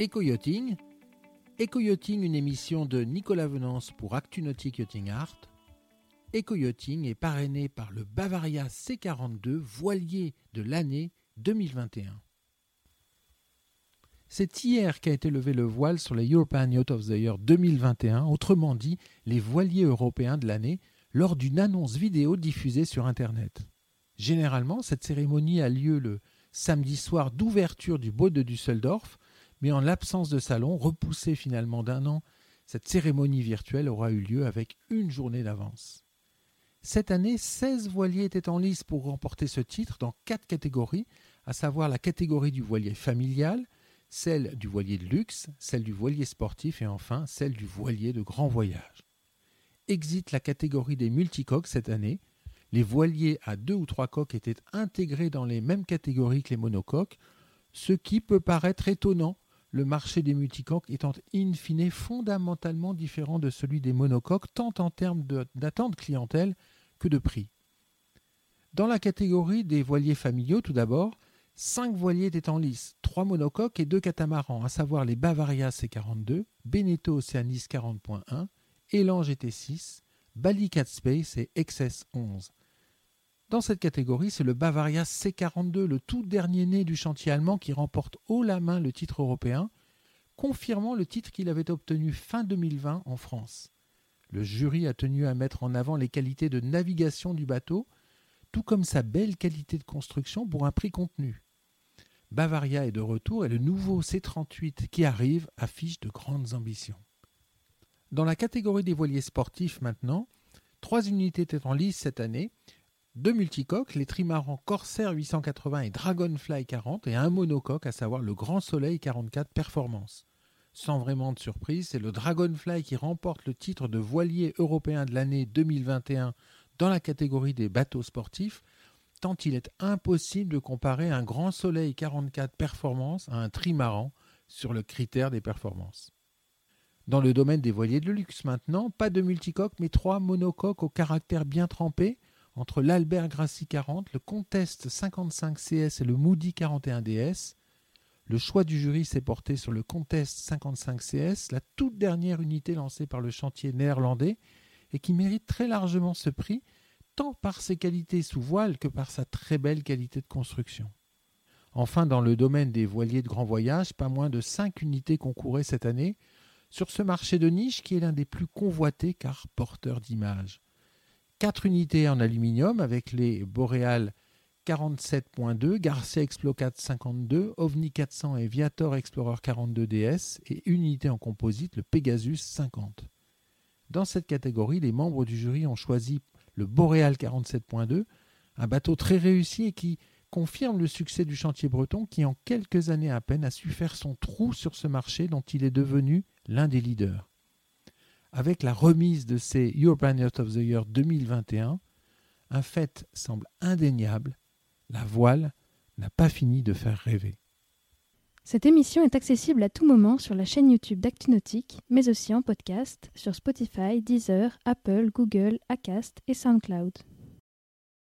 Eco-Yachting, une émission de Nicolas Venance pour ActuNautique Yachting Art. Eco-Yachting est parrainé par le Bavaria C42 voilier de l'année 2021. C'est hier qu'a été levé le voile sur les European Yacht of the Year 2021, autrement dit les voiliers européens de l'année, lors d'une annonce vidéo diffusée sur Internet. Généralement, cette cérémonie a lieu le samedi soir d'ouverture du Beau de Düsseldorf, mais en l'absence de salon, repoussé finalement d'un an, cette cérémonie virtuelle aura eu lieu avec une journée d'avance. Cette année, 16 voiliers étaient en lice pour remporter ce titre dans quatre catégories, à savoir la catégorie du voilier familial, celle du voilier de luxe, celle du voilier sportif et enfin celle du voilier de grand voyage. Exit la catégorie des multicoques cette année, les voiliers à deux ou trois coques étaient intégrés dans les mêmes catégories que les monocoques, ce qui peut paraître étonnant, le marché des multicoques étant in fine fondamentalement différent de celui des monocoques, tant en termes d'attente clientèle que de prix. Dans la catégorie des voiliers familiaux, tout d'abord, cinq voiliers étaient en lice, trois monocoques et deux catamarans, à savoir les Bavaria C42, Beneteau Oceanis 40.1, Elan GT6, Bali 4 Space et XS 11. Dans cette catégorie, c'est le Bavaria C42, le tout dernier né du chantier allemand qui remporte haut la main le titre européen, confirmant le titre qu'il avait obtenu fin 2020 en France. Le jury a tenu à mettre en avant les qualités de navigation du bateau, tout comme sa belle qualité de construction pour un prix contenu. Bavaria est de retour et le nouveau C38 qui arrive affiche de grandes ambitions. Dans la catégorie des voiliers sportifs maintenant, trois unités étaient en lice cette année, deux multicoques, les trimarans Corsair 880 et Dragonfly 40, et un monocoque, à savoir le Grand Soleil 44 Performance. Sans vraiment de surprise, c'est le Dragonfly qui remporte le titre de voilier européen de l'année 2021 dans la catégorie des bateaux sportifs, tant il est impossible de comparer un Grand Soleil 44 Performance à un trimaran sur le critère des performances. Dans le domaine des voiliers de luxe maintenant, pas de multicoque mais trois monocoques au caractère bien trempé, entre l'Albert Grassi 40, le Contest 55 CS et le Moody 41 DS. Le choix du jury s'est porté sur le Contest 55 CS, la toute dernière unité lancée par le chantier néerlandais et qui mérite très largement ce prix, tant par ses qualités sous voile que par sa très belle qualité de construction. Enfin, dans le domaine des voiliers de grand voyage, pas moins de 5 unités concouraient cette année sur ce marché de niche qui est l'un des plus convoités car porteur d'images. Quatre unités en aluminium avec les Boreal 47.2, Garcia Explocat 52, OVNI 400 et Viator Explorer 42 DS et une unité en composite, le Pegasus 50. Dans cette catégorie, les membres du jury ont choisi le Boreal 47.2, un bateau très réussi et qui confirme le succès du chantier breton qui en quelques années à peine a su faire son trou sur ce marché dont il est devenu l'un des leaders avec la remise de ces European Yacht of the Year 2021, un fait semble indéniable, la voile n'a pas fini de faire rêver. Cette émission est accessible à tout moment sur la chaîne YouTube d'ActuNautique, mais aussi en podcast sur Spotify, Deezer, Apple, Google, Acast et SoundCloud.